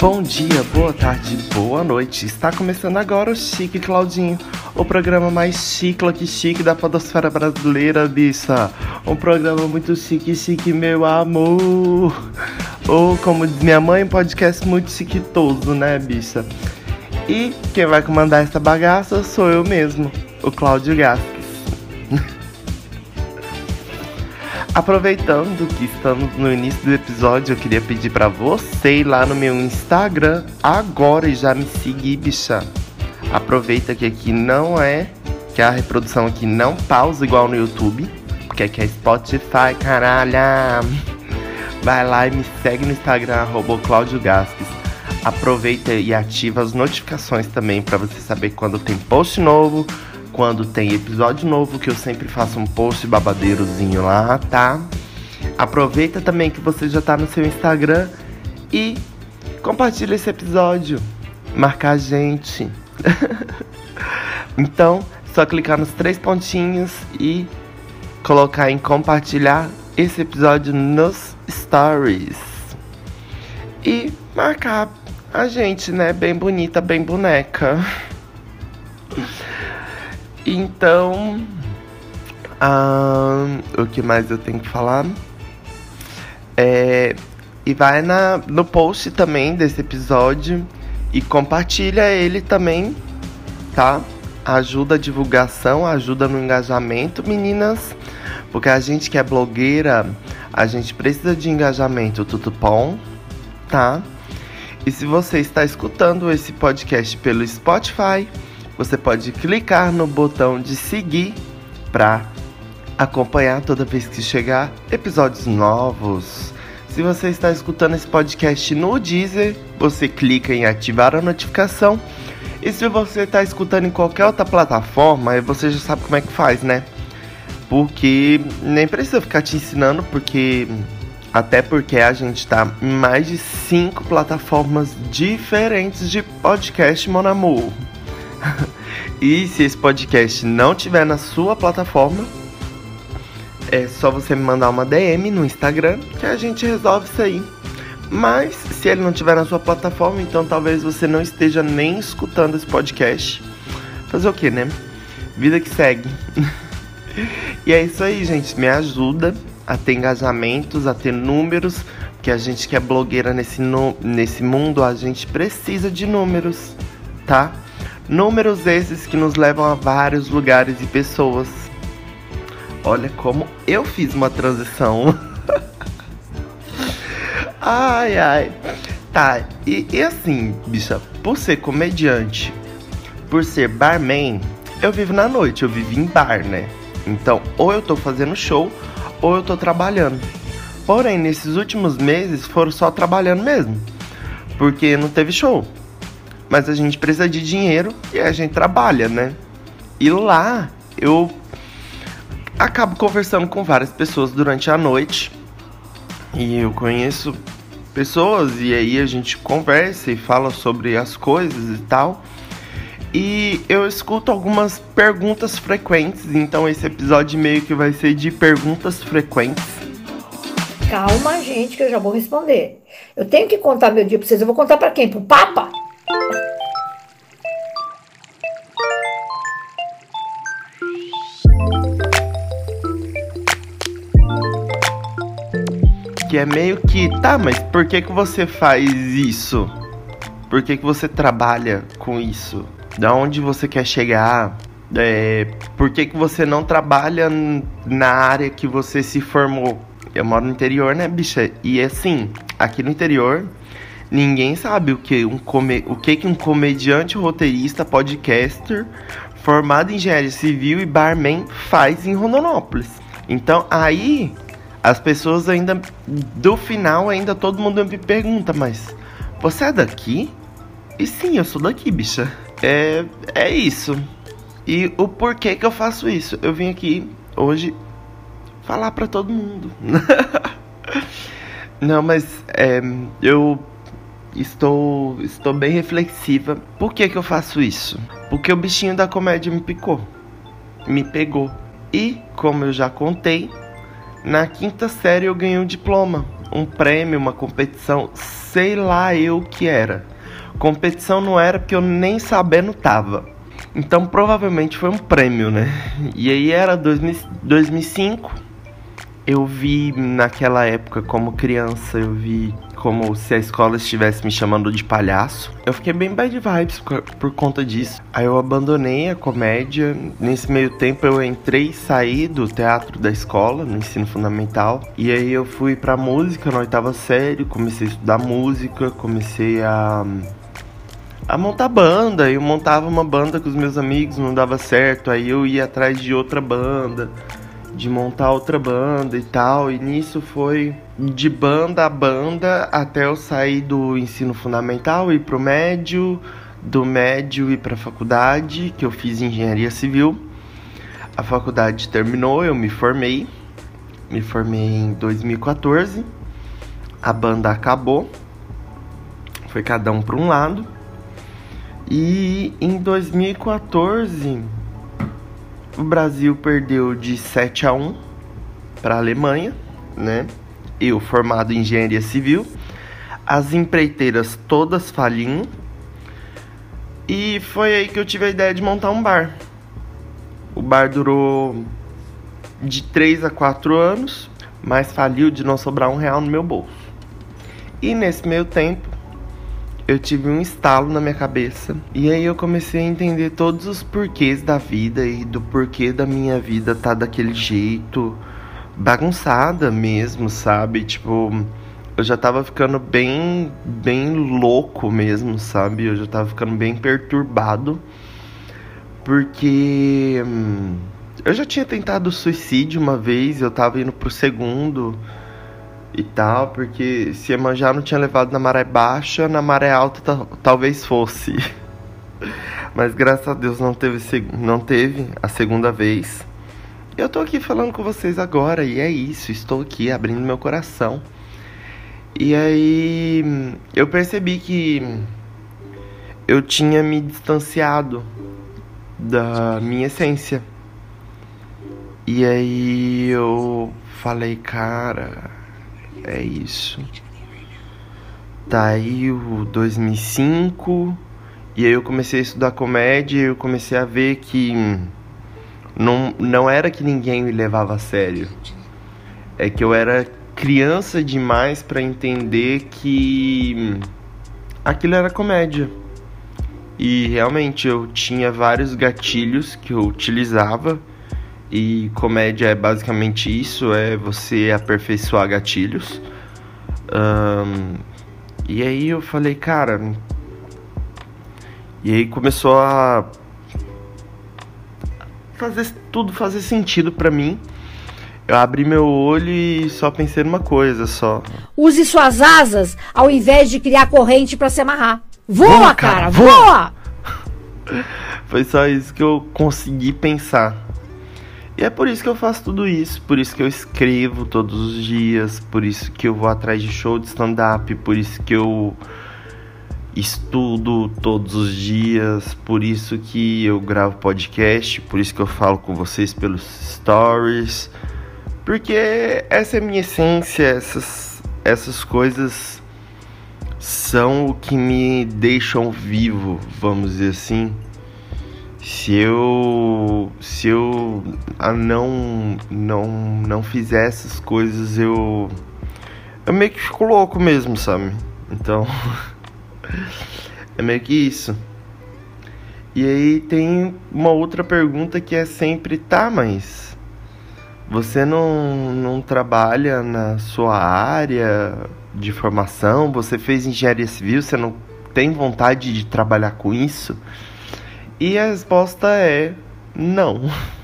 Bom dia, boa tarde, boa noite. Está começando agora o Chique Claudinho, o programa mais chique que chique da podosfera brasileira, bicha. Um programa muito chique, chique, meu amor. Ou como minha mãe, um podcast muito chiquitoso, né, bicha? E quem vai comandar essa bagaça sou eu mesmo, o Cláudio Gasques. Aproveitando que estamos no início do episódio, eu queria pedir para você ir lá no meu Instagram agora e já me seguir, bicha. Aproveita que aqui não é, que a reprodução aqui não pausa igual no YouTube, porque aqui é Spotify, caralho. Vai lá e me segue no Instagram, Gasques. Aproveita e ativa as notificações também para você saber quando tem post novo, quando tem episódio novo, que eu sempre faço um post babadeirozinho lá, tá? Aproveita também que você já tá no seu Instagram e compartilha esse episódio. Marcar a gente. então, só clicar nos três pontinhos e colocar em compartilhar esse episódio nos stories. E marcar a gente, né? Bem bonita, bem boneca. Então, o que mais eu tenho que falar? É, e vai na, no post também desse episódio e compartilha ele também, tá? Ajuda a divulgação, ajuda no engajamento, meninas. Porque a gente que é blogueira, a gente precisa de engajamento, tudo bom? Tá? E se você está escutando esse podcast pelo Spotify, você pode clicar no botão de seguir para acompanhar toda vez que chegar episódios novos. Se você está escutando esse podcast no Deezer, você clica em ativar a notificação. E se você está escutando em qualquer outra plataforma, você já sabe como é que faz, né? Porque nem precisa ficar te ensinando, porque até porque a gente está em mais de cinco plataformas diferentes de podcast, mon amour. e se esse podcast não tiver na sua plataforma, é só você me mandar uma DM no Instagram que a gente resolve isso aí. Mas se ele não tiver na sua plataforma, então talvez você não esteja nem escutando esse podcast. Fazer o que, né? Vida que segue. e é isso aí, gente. Me ajuda a ter engajamentos, a ter números. Porque a gente que é blogueira nesse, no, nesse mundo, a gente precisa de números, tá? Números esses que nos levam a vários lugares e pessoas. Olha como eu fiz uma transição. ai, ai. Tá, e, e assim, bicha, por ser comediante, por ser barman, eu vivo na noite, eu vivo em bar, né? Então, ou eu tô fazendo show, ou eu tô trabalhando. Porém, nesses últimos meses foram só trabalhando mesmo. Porque não teve show mas a gente precisa de dinheiro e a gente trabalha, né? E lá eu acabo conversando com várias pessoas durante a noite e eu conheço pessoas e aí a gente conversa e fala sobre as coisas e tal. E eu escuto algumas perguntas frequentes, então esse episódio meio que vai ser de perguntas frequentes. Calma, gente, que eu já vou responder. Eu tenho que contar meu dia pra vocês. Eu vou contar para quem? Pro Papa? Que é meio que, tá, mas por que que você faz isso? Por que que você trabalha com isso? Da onde você quer chegar? É, por que que você não trabalha na área que você se formou? Eu moro no interior, né, bicha? E assim, aqui no interior, ninguém sabe o que um, come, o que que um comediante, roteirista, podcaster, formado em engenharia civil e barman faz em Rondonópolis. Então, aí as pessoas ainda do final ainda todo mundo me pergunta, mas você é daqui? E sim, eu sou daqui, bicha. É é isso. E o porquê que eu faço isso? Eu vim aqui hoje falar para todo mundo. Não, mas é, eu estou estou bem reflexiva. Por que que eu faço isso? Porque o bichinho da comédia me picou. Me pegou. E, como eu já contei, na quinta série eu ganhei um diploma. um prêmio, uma competição, sei lá eu o que era. Competição não era porque eu nem sabendo tava. Então provavelmente foi um prêmio, né? E aí era 2000, 2005. Eu vi naquela época como criança, eu vi como se a escola estivesse me chamando de palhaço. Eu fiquei bem bad vibes por, por, conta disso. Aí eu abandonei a comédia. Nesse meio tempo eu entrei e saí do teatro da escola, no ensino fundamental. E aí eu fui pra música na oitava série, comecei a estudar música, comecei a a montar banda. Eu montava uma banda com os meus amigos, não dava certo. Aí eu ia atrás de outra banda, de montar outra banda e tal. E nisso foi de banda a banda até eu sair do ensino fundamental e pro médio, do médio ir para faculdade, que eu fiz engenharia civil. A faculdade terminou, eu me formei. Me formei em 2014. A banda acabou. Foi cada um para um lado. E em 2014 o Brasil perdeu de 7 a 1 para a Alemanha, né? eu formado em engenharia civil, as empreiteiras todas faliam. E foi aí que eu tive a ideia de montar um bar. O bar durou de 3 a 4 anos, mas faliu de não sobrar um real no meu bolso. E nesse meio tempo, eu tive um estalo na minha cabeça. E aí eu comecei a entender todos os porquês da vida e do porquê da minha vida tá daquele jeito bagunçada mesmo, sabe? Tipo, eu já tava ficando bem, bem louco mesmo, sabe? Eu já tava ficando bem perturbado. Porque hum, eu já tinha tentado suicídio uma vez, eu tava indo pro segundo e tal, porque se Iemanjá não tinha levado na maré baixa, na maré alta talvez fosse. Mas graças a Deus não teve, não teve a segunda vez. Eu tô aqui falando com vocês agora e é isso, estou aqui abrindo meu coração. E aí eu percebi que eu tinha me distanciado da minha essência. E aí eu falei, cara, é isso. Tá aí o 2005 e aí eu comecei a estudar comédia e eu comecei a ver que não, não era que ninguém me levava a sério. É que eu era criança demais para entender que aquilo era comédia. E realmente eu tinha vários gatilhos que eu utilizava. E comédia é basicamente isso, é você aperfeiçoar gatilhos. Um, e aí eu falei, cara. E aí começou a fazer tudo fazer sentido para mim. Eu abri meu olho e só pensei numa coisa só. Use suas asas ao invés de criar corrente para se amarrar. Voa, voa cara, voa! voa! Foi só isso que eu consegui pensar. E é por isso que eu faço tudo isso, por isso que eu escrevo todos os dias, por isso que eu vou atrás de show de stand-up, por isso que eu estudo todos os dias, por isso que eu gravo podcast, por isso que eu falo com vocês pelos stories, porque essa é a minha essência, essas, essas coisas são o que me deixam vivo, vamos dizer assim. Se eu se eu não não não fizer essas coisas, eu eu meio que fico louco mesmo, sabe? Então É meio que isso. E aí tem uma outra pergunta que é sempre, tá, mas você não, não trabalha na sua área de formação? Você fez engenharia civil? Você não tem vontade de trabalhar com isso? E a resposta é não.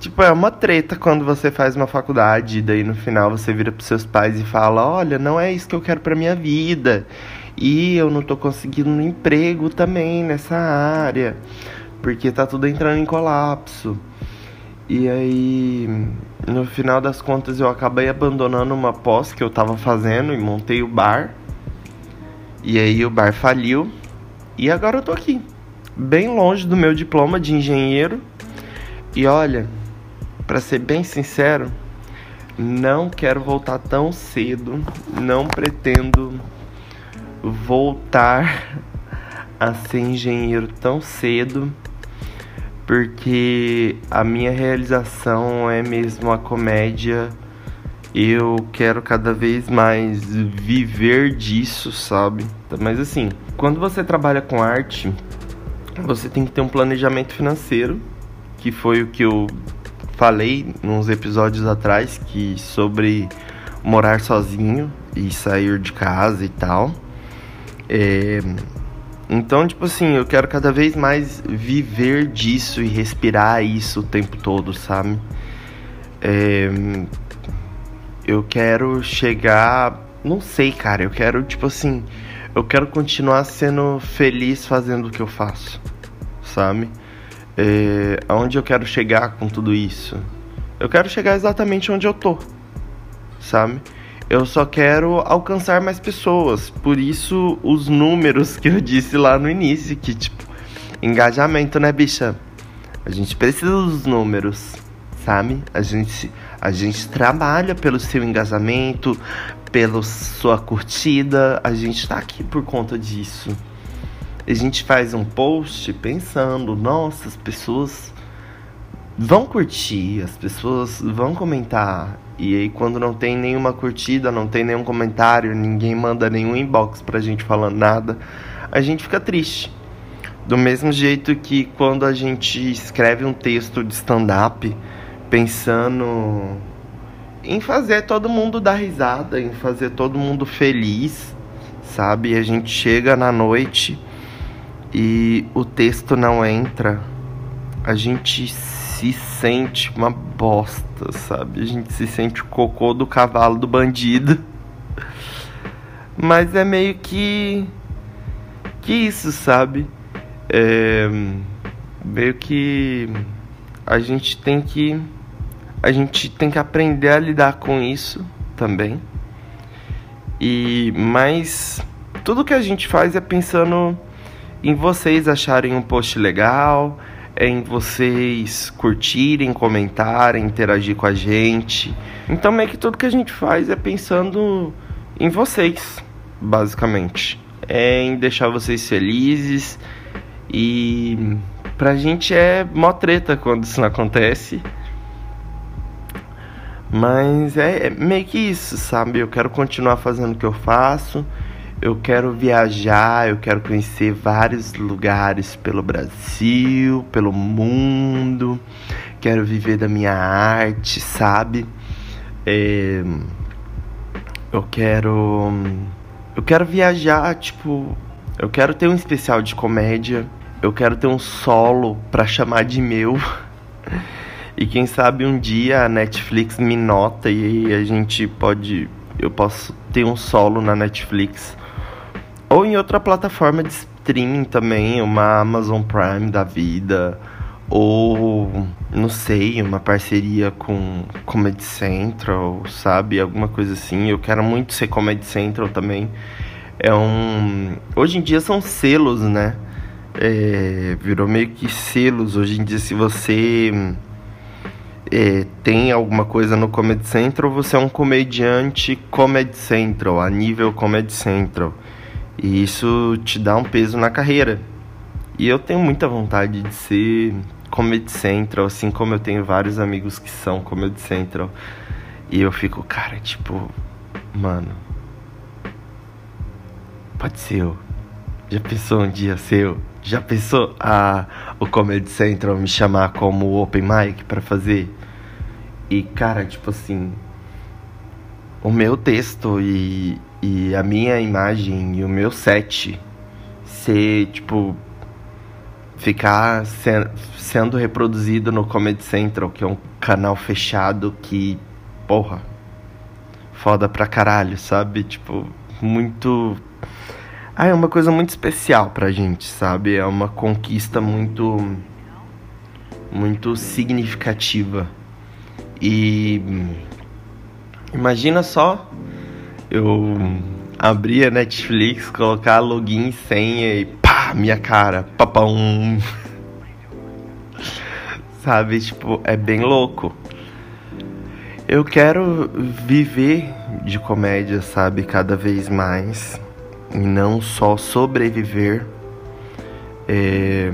Tipo, é uma treta quando você faz uma faculdade e daí no final você vira pros seus pais e fala: Olha, não é isso que eu quero pra minha vida. E eu não tô conseguindo um emprego também nessa área, porque tá tudo entrando em colapso. E aí, no final das contas, eu acabei abandonando uma pós que eu tava fazendo e montei o bar. E aí o bar faliu. E agora eu tô aqui, bem longe do meu diploma de engenheiro. E olha, para ser bem sincero, não quero voltar tão cedo, não pretendo voltar a ser engenheiro tão cedo, porque a minha realização é mesmo a comédia. Eu quero cada vez mais viver disso, sabe? Mas assim, quando você trabalha com arte, você tem que ter um planejamento financeiro, que foi o que eu falei nos episódios atrás que sobre morar sozinho e sair de casa e tal. É, então, tipo assim, eu quero cada vez mais viver disso e respirar isso o tempo todo, sabe? É, eu quero chegar. Não sei, cara. Eu quero, tipo assim. Eu quero continuar sendo feliz fazendo o que eu faço, sabe? é, aonde eu quero chegar com tudo isso? Eu quero chegar exatamente onde eu tô, sabe? Eu só quero alcançar mais pessoas. Por isso, os números que eu disse lá no início, que tipo, engajamento, né, bicha? A gente precisa dos números, sabe? A gente, a gente trabalha pelo seu engajamento, pela sua curtida. A gente tá aqui por conta disso a gente faz um post pensando, nossa, as pessoas vão curtir, as pessoas vão comentar. E aí quando não tem nenhuma curtida, não tem nenhum comentário, ninguém manda nenhum inbox pra gente falando nada, a gente fica triste. Do mesmo jeito que quando a gente escreve um texto de stand-up pensando em fazer todo mundo dar risada, em fazer todo mundo feliz, sabe? A gente chega na noite e o texto não entra, a gente se sente uma bosta, sabe? A gente se sente o cocô do cavalo do bandido. Mas é meio que. que isso, sabe? É. meio que. A gente tem que. A gente tem que aprender a lidar com isso também. E. Mas. Tudo que a gente faz é pensando em vocês acharem um post legal, em vocês curtirem, comentarem, interagir com a gente. Então meio que tudo que a gente faz é pensando em vocês, basicamente. É em deixar vocês felizes e pra gente é mó treta quando isso não acontece. Mas é, é meio que isso, sabe? Eu quero continuar fazendo o que eu faço. Eu quero viajar, eu quero conhecer vários lugares pelo Brasil, pelo mundo. Quero viver da minha arte, sabe? É, eu quero. Eu quero viajar, tipo. Eu quero ter um especial de comédia. Eu quero ter um solo pra chamar de meu. E quem sabe um dia a Netflix me nota e a gente pode. Eu posso ter um solo na Netflix ou em outra plataforma de streaming também, uma Amazon Prime da vida. Ou, não sei, uma parceria com Comedy Central, sabe? Alguma coisa assim. Eu quero muito ser Comedy Central também. É um. Hoje em dia são selos, né? É, virou meio que selos. Hoje em dia, se você é, tem alguma coisa no Comedy Central, você é um comediante Comedy Central, a nível Comedy Central. E isso te dá um peso na carreira. E eu tenho muita vontade de ser Comedy Central, assim como eu tenho vários amigos que são Comedy Central. E eu fico, cara, tipo, mano, pode ser eu. Já pensou um dia ser eu? Já pensou a o Comedy Central me chamar como open mic para fazer? E cara, tipo assim, o meu texto e, e a minha imagem e o meu set ser, tipo, ficar se, sendo reproduzido no Comedy Central, que é um canal fechado que, porra, foda pra caralho, sabe? Tipo, muito. Ah, é uma coisa muito especial pra gente, sabe? É uma conquista muito. muito significativa. E. Imagina só eu abrir a Netflix, colocar login, senha e pá, minha cara, papão. Sabe, tipo, é bem louco. Eu quero viver de comédia, sabe, cada vez mais. E não só sobreviver. É,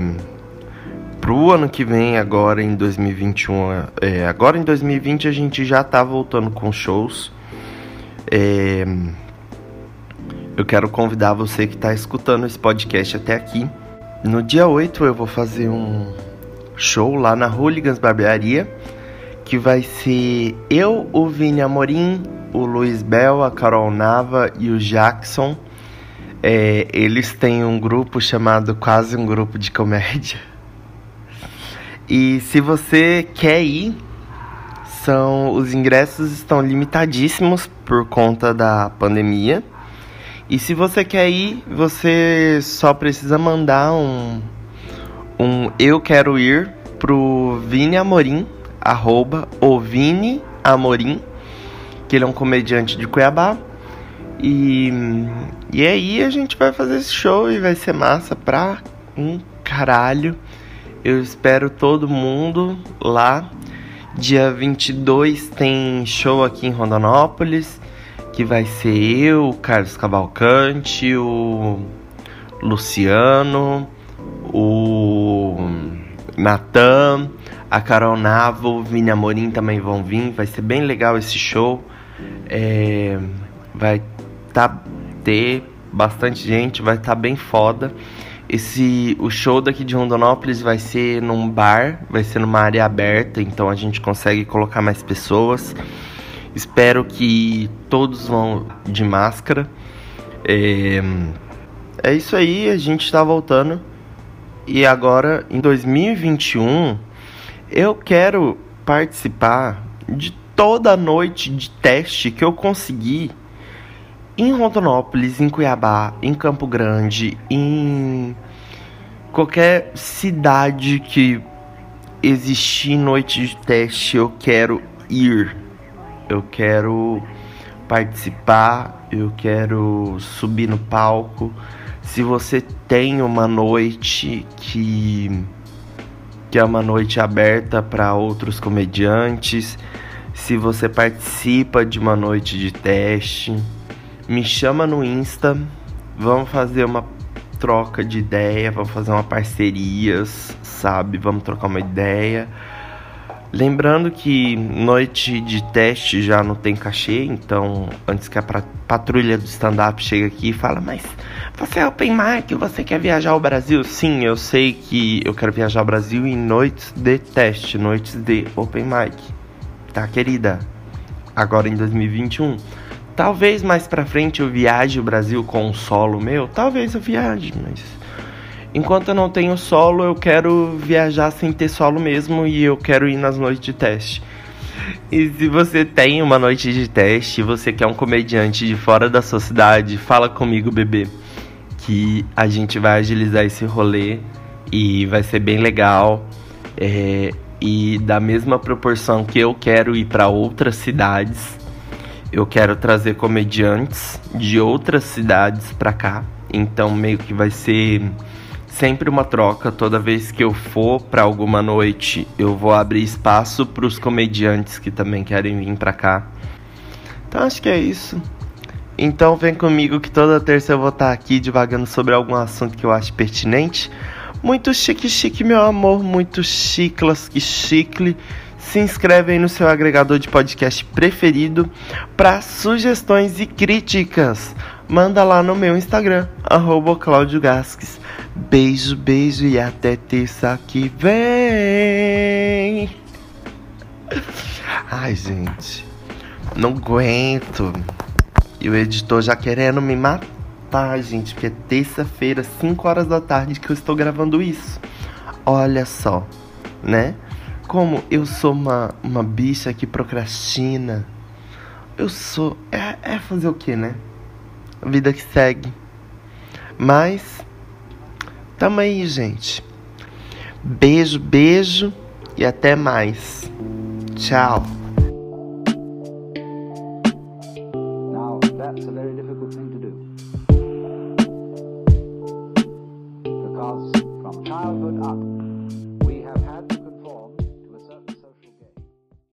pro ano que vem, agora em 2021. É, agora em 2020 a gente já tá voltando com shows. É, eu quero convidar você que está escutando esse podcast até aqui. No dia 8 eu vou fazer um show lá na Hooligans Barbearia, que vai ser eu, o Vini Amorim, o Luiz Bel, a Carol Nava e o Jackson. É, eles têm um grupo chamado Quase um Grupo de Comédia. E se você quer ir, são os ingressos estão limitadíssimos por conta da pandemia. E se você quer ir, você só precisa mandar um, um eu quero ir pro Vini Amorim, arroba o Vini Amorim, que ele é um comediante de Cuiabá. E, e aí a gente vai fazer esse show e vai ser massa pra um caralho. Eu espero todo mundo lá. Dia 22 tem show aqui em Rondonópolis que vai ser eu, o Carlos Cavalcante, o Luciano, o Natan, a Carol Navo, o Vini Amorim também vão vir. Vai ser bem legal esse show. É, vai tá, ter bastante gente, vai estar tá bem foda. Esse, o show daqui de Rondonópolis vai ser num bar, vai ser numa área aberta, então a gente consegue colocar mais pessoas. Espero que todos vão de máscara. É, é isso aí, a gente está voltando. E agora, em 2021, eu quero participar de toda a noite de teste que eu consegui em Rondonópolis, em Cuiabá, em Campo Grande, em qualquer cidade que existir noite de teste, eu quero ir eu quero participar, eu quero subir no palco. Se você tem uma noite que que é uma noite aberta para outros comediantes, se você participa de uma noite de teste, me chama no Insta, vamos fazer uma troca de ideia, vamos fazer uma parceria, sabe? Vamos trocar uma ideia. Lembrando que noite de teste já não tem cachê, então antes que a patrulha do stand-up chegue aqui e fala, mas você é open mic, você quer viajar ao Brasil? Sim, eu sei que eu quero viajar ao Brasil em noites de teste, noites de open mic. Tá, querida? Agora em 2021. Talvez mais pra frente eu viaje o Brasil com um solo meu, talvez eu viaje, mas Enquanto eu não tenho solo, eu quero viajar sem ter solo mesmo e eu quero ir nas noites de teste. E se você tem uma noite de teste, você quer um comediante de fora da sua cidade, fala comigo, bebê, que a gente vai agilizar esse rolê e vai ser bem legal. É, e da mesma proporção que eu quero ir para outras cidades, eu quero trazer comediantes de outras cidades para cá. Então meio que vai ser sempre uma troca. Toda vez que eu for para alguma noite, eu vou abrir espaço para os comediantes que também querem vir para cá. Então acho que é isso. Então vem comigo que toda terça eu vou estar tá aqui divagando sobre algum assunto que eu acho pertinente. Muito chique, chique, meu amor. Muito chiclas, que chicle. Se inscreve aí no seu agregador de podcast preferido para sugestões e críticas. Manda lá no meu Instagram, arroba Claudio Gasques. Beijo, beijo e até terça que vem. Ai, gente, não aguento. E o editor já querendo me matar, gente, porque é terça-feira, 5 horas da tarde que eu estou gravando isso. Olha só, né? Como eu sou uma, uma bicha que procrastina. Eu sou. É, é fazer o que, né? A vida que segue. Mas Tamo aí, gente. Beijo, beijo e até mais. Tchau.